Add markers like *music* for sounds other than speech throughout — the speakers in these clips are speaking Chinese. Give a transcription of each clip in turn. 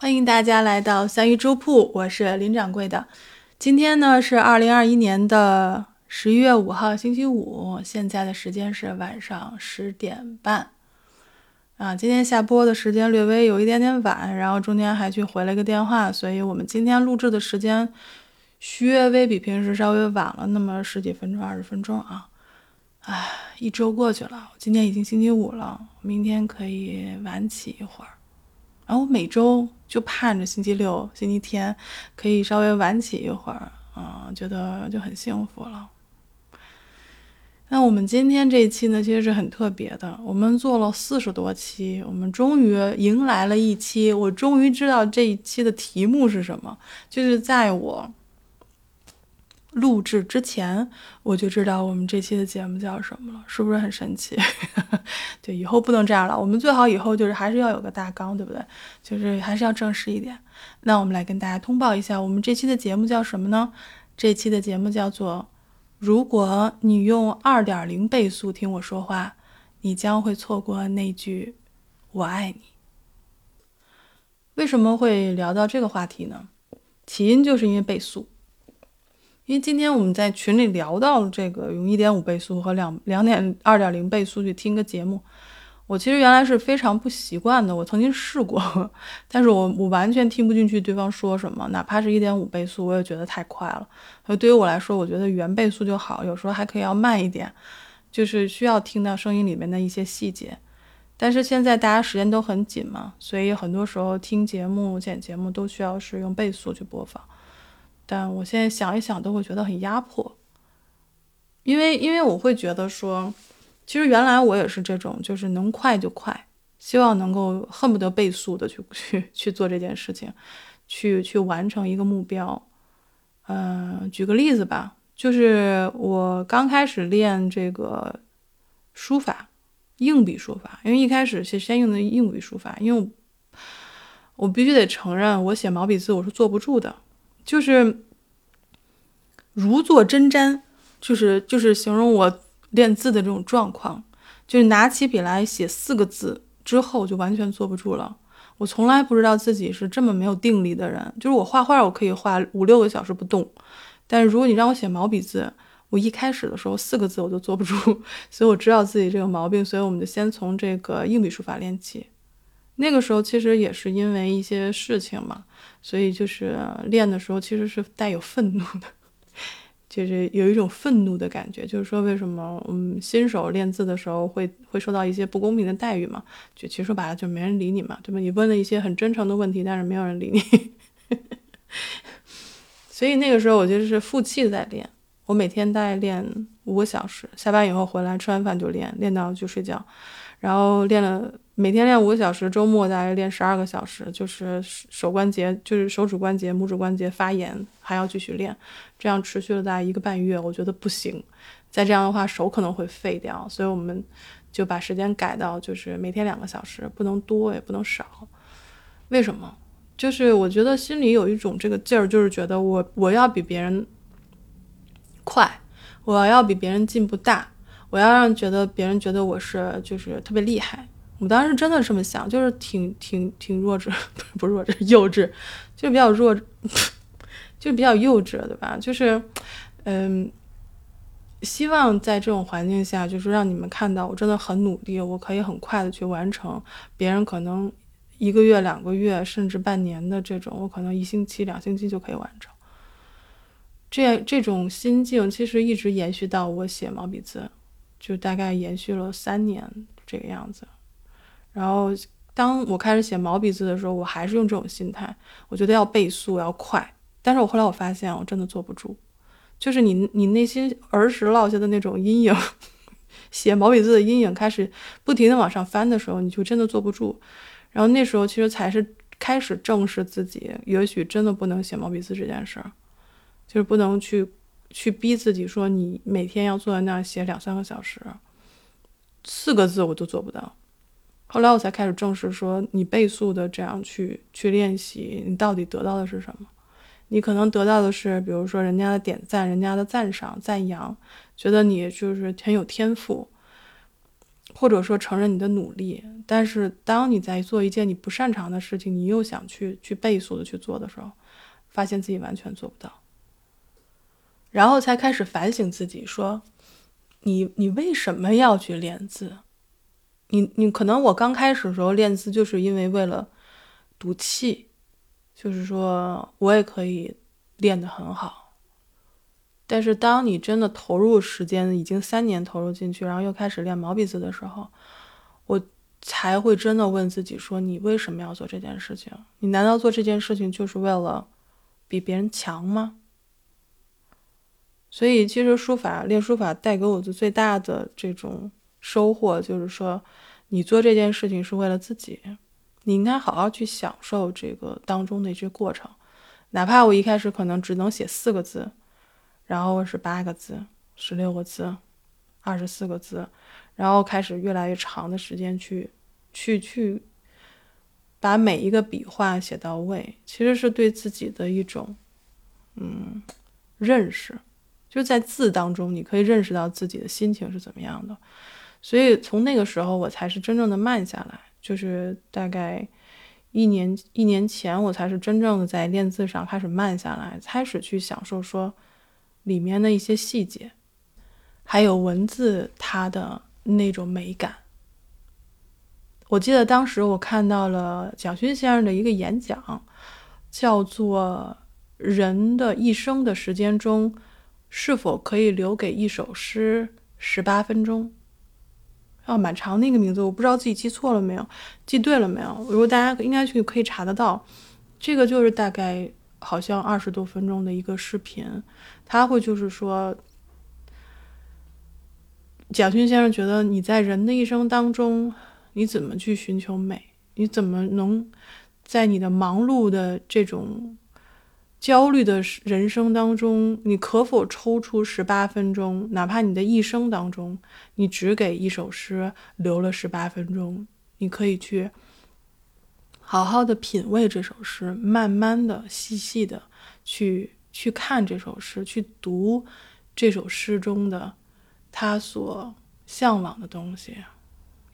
欢迎大家来到三鱼粥铺，我是林掌柜的。今天呢是二零二一年的十一月五号，星期五，现在的时间是晚上十点半。啊，今天下播的时间略微有一点点晚，然后中间还去回了个电话，所以我们今天录制的时间略微比平时稍微晚了那么十几分钟、二十分钟啊。唉，一周过去了，今天已经星期五了，明天可以晚起一会儿。然后每周就盼着星期六、星期天可以稍微晚起一会儿，啊，觉得就很幸福了。那我们今天这一期呢，其实是很特别的。我们做了四十多期，我们终于迎来了一期，我终于知道这一期的题目是什么，就是在我。录制之前我就知道我们这期的节目叫什么了，是不是很神奇？*laughs* 对，以后不能这样了，我们最好以后就是还是要有个大纲，对不对？就是还是要正式一点。那我们来跟大家通报一下，我们这期的节目叫什么呢？这期的节目叫做“如果你用二点零倍速听我说话，你将会错过那句‘我爱你’”。为什么会聊到这个话题呢？起因就是因为倍速。因为今天我们在群里聊到了这个用一点五倍速和两两点二点零倍速去听个节目，我其实原来是非常不习惯的。我曾经试过，但是我我完全听不进去对方说什么，哪怕是一点五倍速，我也觉得太快了。所以对于我来说，我觉得原倍速就好，有时候还可以要慢一点，就是需要听到声音里面的一些细节。但是现在大家时间都很紧嘛，所以很多时候听节目、剪节目都需要是用倍速去播放。但我现在想一想，都会觉得很压迫，因为因为我会觉得说，其实原来我也是这种，就是能快就快，希望能够恨不得倍速的去 *laughs* 去去做这件事情，去去完成一个目标。嗯，举个例子吧，就是我刚开始练这个书法，硬笔书法，因为一开始是先用的硬笔书法，因为我必须得承认，我写毛笔字我是坐不住的。就是如坐针毡，就是就是形容我练字的这种状况，就是拿起笔来写四个字之后就完全坐不住了。我从来不知道自己是这么没有定力的人，就是我画画我可以画五六个小时不动，但是如果你让我写毛笔字，我一开始的时候四个字我就坐不住，*laughs* 所以我知道自己这个毛病，所以我们就先从这个硬笔书法练起。那个时候其实也是因为一些事情嘛，所以就是练的时候其实是带有愤怒的，就是有一种愤怒的感觉，就是说为什么嗯新手练字的时候会会受到一些不公平的待遇嘛？就其实说白了就没人理你嘛，对吧？你问了一些很真诚的问题，但是没有人理你，*laughs* 所以那个时候我就是负气在练，我每天大概练五个小时，下班以后回来吃完饭就练，练到就睡觉，然后练了。每天练五个小时，周末大概练十二个小时，就是手关节，就是手指关节、拇指关节发炎，还要继续练，这样持续了大概一个半月，我觉得不行，再这样的话手可能会废掉，所以我们就把时间改到就是每天两个小时，不能多也不能少。为什么？就是我觉得心里有一种这个劲儿，就是觉得我我要比别人快，我要比别人进步大，我要让觉得别人觉得我是就是特别厉害。我当时真的这么想，就是挺挺挺弱智，*laughs* 不是弱智，幼稚，就比较弱，*laughs* 就比较幼稚，对吧？就是，嗯，希望在这种环境下，就是让你们看到我真的很努力，我可以很快的去完成别人可能一个月、两个月甚至半年的这种，我可能一星期、两星期就可以完成。这这种心境其实一直延续到我写毛笔字，就大概延续了三年这个样子。然后，当我开始写毛笔字的时候，我还是用这种心态，我觉得要倍速要快。但是我后来我发现，我真的坐不住，就是你你内心儿时落下的那种阴影，*laughs* 写毛笔字的阴影开始不停的往上翻的时候，你就真的坐不住。然后那时候其实才是开始正视自己，也许真的不能写毛笔字这件事儿，就是不能去去逼自己说你每天要坐在那儿写两三个小时，四个字我都做不到。后来我才开始正视，说你倍速的这样去去练习，你到底得到的是什么？你可能得到的是，比如说人家的点赞、人家的赞赏、赞扬，觉得你就是很有天赋。或者说承认你的努力。但是当你在做一件你不擅长的事情，你又想去去倍速的去做的时候，发现自己完全做不到，然后才开始反省自己，说你你为什么要去练字？你你可能我刚开始的时候练字就是因为为了赌气，就是说我也可以练得很好。但是当你真的投入时间，已经三年投入进去，然后又开始练毛笔字的时候，我才会真的问自己说：你为什么要做这件事情？你难道做这件事情就是为了比别人强吗？所以，其实书法练书法带给我的最大的这种。收获就是说，你做这件事情是为了自己，你应该好好去享受这个当中的一些过程，哪怕我一开始可能只能写四个字，然后是八个字、十六个字、二十四个字，然后开始越来越长的时间去去去把每一个笔画写到位，其实是对自己的一种嗯认识，就在字当中你可以认识到自己的心情是怎么样的。所以从那个时候，我才是真正的慢下来，就是大概一年一年前，我才是真正的在练字上开始慢下来，开始去享受说里面的一些细节，还有文字它的那种美感。我记得当时我看到了蒋勋先生的一个演讲，叫做《人的一生的时间中，是否可以留给一首诗十八分钟》。哦，蛮长那个名字，我不知道自己记错了没有，记对了没有？如果大家应该去可以查得到，这个就是大概好像二十多分钟的一个视频，他会就是说，蒋勋先生觉得你在人的一生当中，你怎么去寻求美？你怎么能在你的忙碌的这种。焦虑的人生当中，你可否抽出十八分钟？哪怕你的一生当中，你只给一首诗留了十八分钟，你可以去好好的品味这首诗，慢慢的、细细的去去看这首诗，去读这首诗中的他所向往的东西。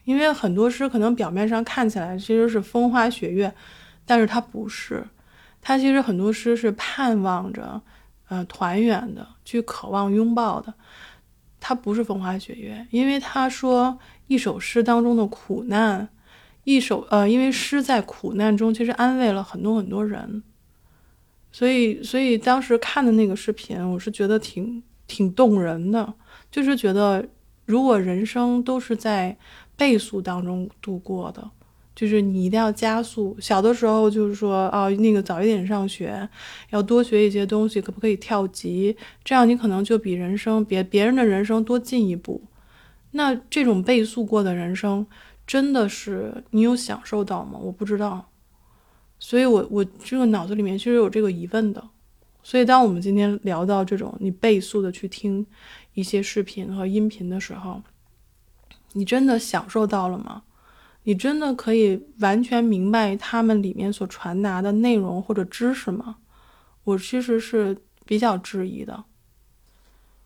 因为很多诗可能表面上看起来其实是风花雪月，但是它不是。他其实很多诗是盼望着，呃，团圆的，去渴望拥抱的。他不是风花雪月，因为他说一首诗当中的苦难，一首呃，因为诗在苦难中其实安慰了很多很多人。所以，所以当时看的那个视频，我是觉得挺挺动人的，就是觉得如果人生都是在倍速当中度过的。就是你一定要加速。小的时候就是说，哦，那个早一点上学，要多学一些东西，可不可以跳级？这样你可能就比人生别别人的人生多进一步。那这种倍速过的人生，真的是你有享受到吗？我不知道。所以我我这个脑子里面其实有这个疑问的。所以当我们今天聊到这种你倍速的去听一些视频和音频的时候，你真的享受到了吗？你真的可以完全明白他们里面所传达的内容或者知识吗？我其实是比较质疑的。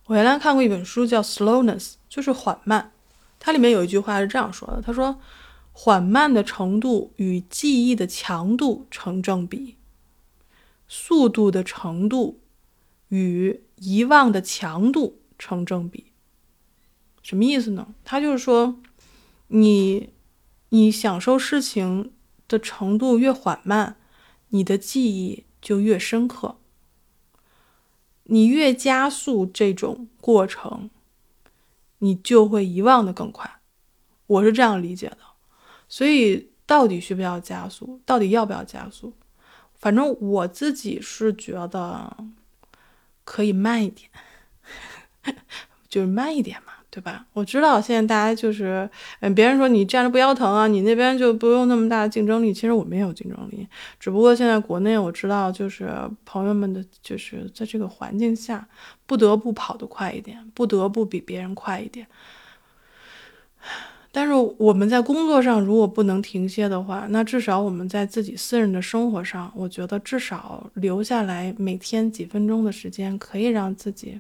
我原来看过一本书叫《Slowness》，就是缓慢。它里面有一句话是这样说的：“他说，缓慢的程度与记忆的强度成正比，速度的程度与遗忘的强度成正比。”什么意思呢？他就是说，你。你享受事情的程度越缓慢，你的记忆就越深刻。你越加速这种过程，你就会遗忘的更快。我是这样理解的。所以，到底需不需要加速？到底要不要加速？反正我自己是觉得可以慢一点，*laughs* 就是慢一点嘛。对吧？我知道现在大家就是，嗯，别人说你站着不腰疼啊，你那边就不用那么大的竞争力。其实我们也有竞争力，只不过现在国内我知道，就是朋友们的，就是在这个环境下，不得不跑得快一点，不得不比别人快一点。但是我们在工作上如果不能停歇的话，那至少我们在自己私人的生活上，我觉得至少留下来每天几分钟的时间，可以让自己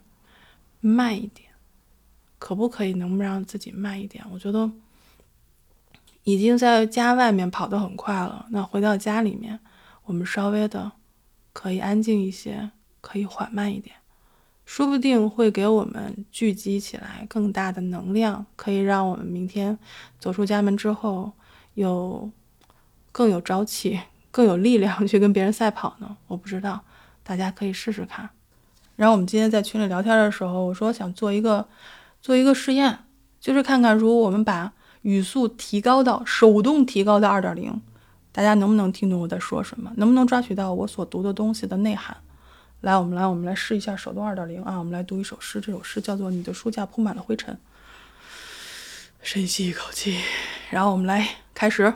慢一点。可不可以？能不让自己慢一点？我觉得已经在家外面跑得很快了，那回到家里面，我们稍微的可以安静一些，可以缓慢一点，说不定会给我们聚集起来更大的能量，可以让我们明天走出家门之后有更有朝气、更有力量 *laughs* 去跟别人赛跑呢。我不知道，大家可以试试看。然后我们今天在群里聊天的时候，我说想做一个做一个试验，就是看看如果我们把语速提高到手动提高到二点零，大家能不能听懂我在说什么？能不能抓取到我所读的东西的内涵？来，我们来，我们来试一下手动二点零啊！我们来读一首诗，这首诗叫做《你的书架铺满了灰尘》。深吸一口气，然后我们来开始。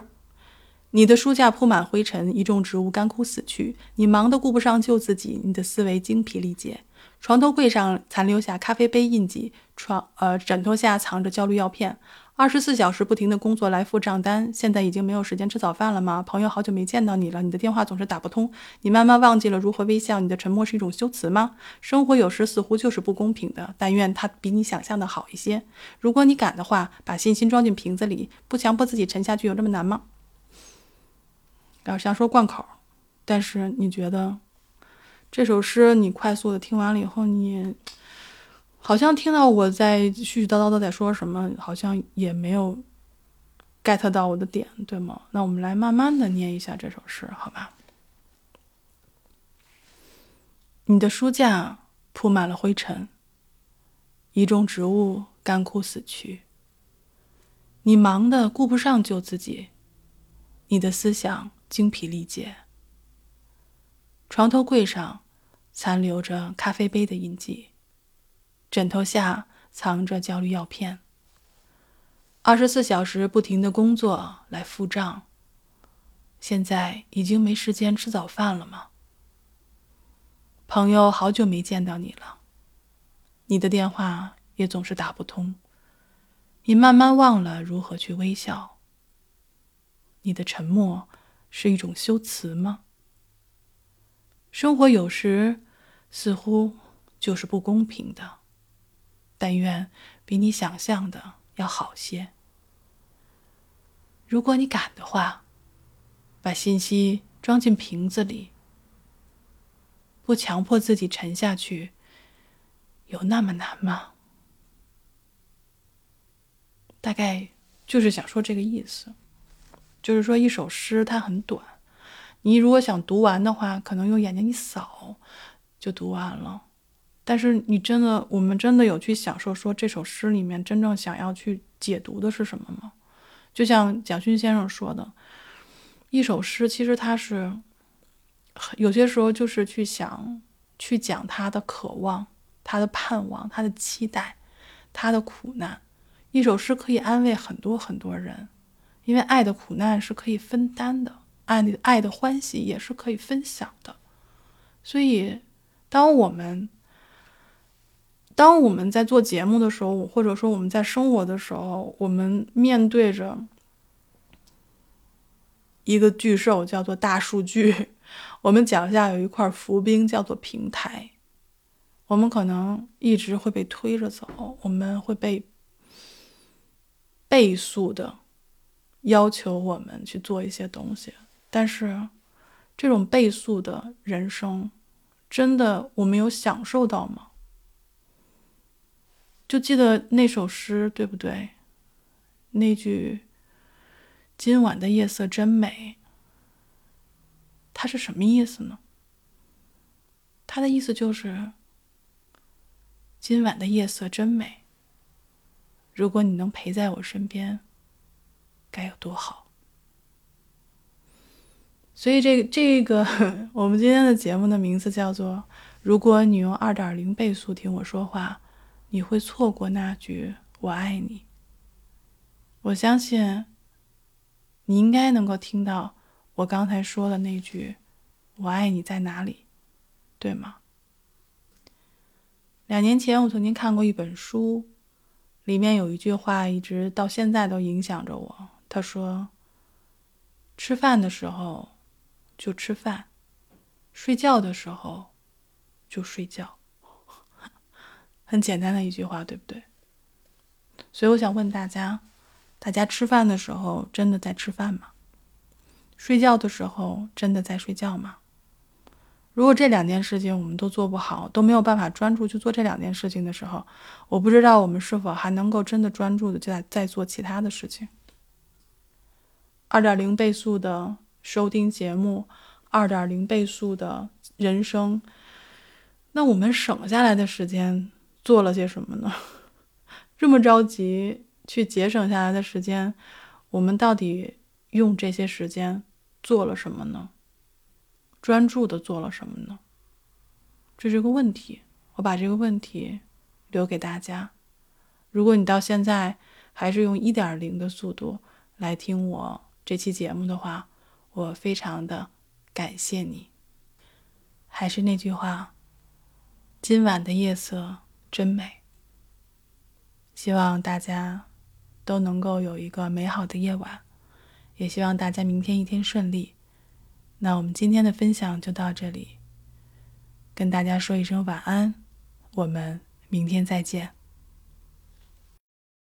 你的书架铺满灰尘，一众植物干枯死去。你忙得顾不上救自己，你的思维精疲力竭。床头柜上残留下咖啡杯印记，床呃枕头下藏着焦虑药片。二十四小时不停的工作来付账单，现在已经没有时间吃早饭了吗？朋友好久没见到你了，你的电话总是打不通。你慢慢忘记了如何微笑，你的沉默是一种修辞吗？生活有时似乎就是不公平的，但愿它比你想象的好一些。如果你敢的话，把信心装进瓶子里，不强迫自己沉下去，有这么难吗？要想说贯口，但是你觉得这首诗你快速的听完了以后，你好像听到我在絮絮叨叨的在说什么，好像也没有 get 到我的点，对吗？那我们来慢慢的念一下这首诗，好吧？你的书架铺满了灰尘，一种植物干枯死去，你忙的顾不上救自己，你的思想。精疲力竭。床头柜上残留着咖啡杯的印记，枕头下藏着焦虑药片。二十四小时不停的工作来付账，现在已经没时间吃早饭了吗？朋友好久没见到你了，你的电话也总是打不通，你慢慢忘了如何去微笑。你的沉默。是一种修辞吗？生活有时似乎就是不公平的，但愿比你想象的要好些。如果你敢的话，把信息装进瓶子里，不强迫自己沉下去，有那么难吗？大概就是想说这个意思。就是说，一首诗它很短，你如果想读完的话，可能用眼睛一扫就读完了。但是你真的，我们真的有去享受说这首诗里面真正想要去解读的是什么吗？就像蒋勋先生说的，一首诗其实它是有些时候就是去想去讲他的渴望、他的盼望、他的期待、他的苦难。一首诗可以安慰很多很多人。因为爱的苦难是可以分担的，爱的爱的欢喜也是可以分享的。所以，当我们当我们在做节目的时候，或者说我们在生活的时候，我们面对着一个巨兽叫做大数据，*laughs* 我们脚下有一块浮冰叫做平台，我们可能一直会被推着走，我们会被倍速的。要求我们去做一些东西，但是这种倍速的人生，真的我们有享受到吗？就记得那首诗，对不对？那句“今晚的夜色真美”，它是什么意思呢？它的意思就是今晚的夜色真美。如果你能陪在我身边。该有多好！所以，这这个 *laughs* 我们今天的节目的名字叫做“如果你用二点零倍速听我说话，你会错过那句‘我爱你’。”我相信你应该能够听到我刚才说的那句“我爱你”在哪里，对吗？两年前，我曾经看过一本书，里面有一句话，一直到现在都影响着我。他说：“吃饭的时候就吃饭，睡觉的时候就睡觉。*laughs* 很简单的一句话，对不对？所以我想问大家：大家吃饭的时候真的在吃饭吗？睡觉的时候真的在睡觉吗？如果这两件事情我们都做不好，都没有办法专注去做这两件事情的时候，我不知道我们是否还能够真的专注的在在做其他的事情。二点零倍速的收听节目，二点零倍速的人生，那我们省下来的时间做了些什么呢？*laughs* 这么着急去节省下来的时间，我们到底用这些时间做了什么呢？专注的做了什么呢？这是个问题，我把这个问题留给大家。如果你到现在还是用一点零的速度来听我这期节目的话，我非常的感谢你。还是那句话，今晚的夜色真美。希望大家都能够有一个美好的夜晚，也希望大家明天一天顺利。那我们今天的分享就到这里，跟大家说一声晚安，我们明天再见。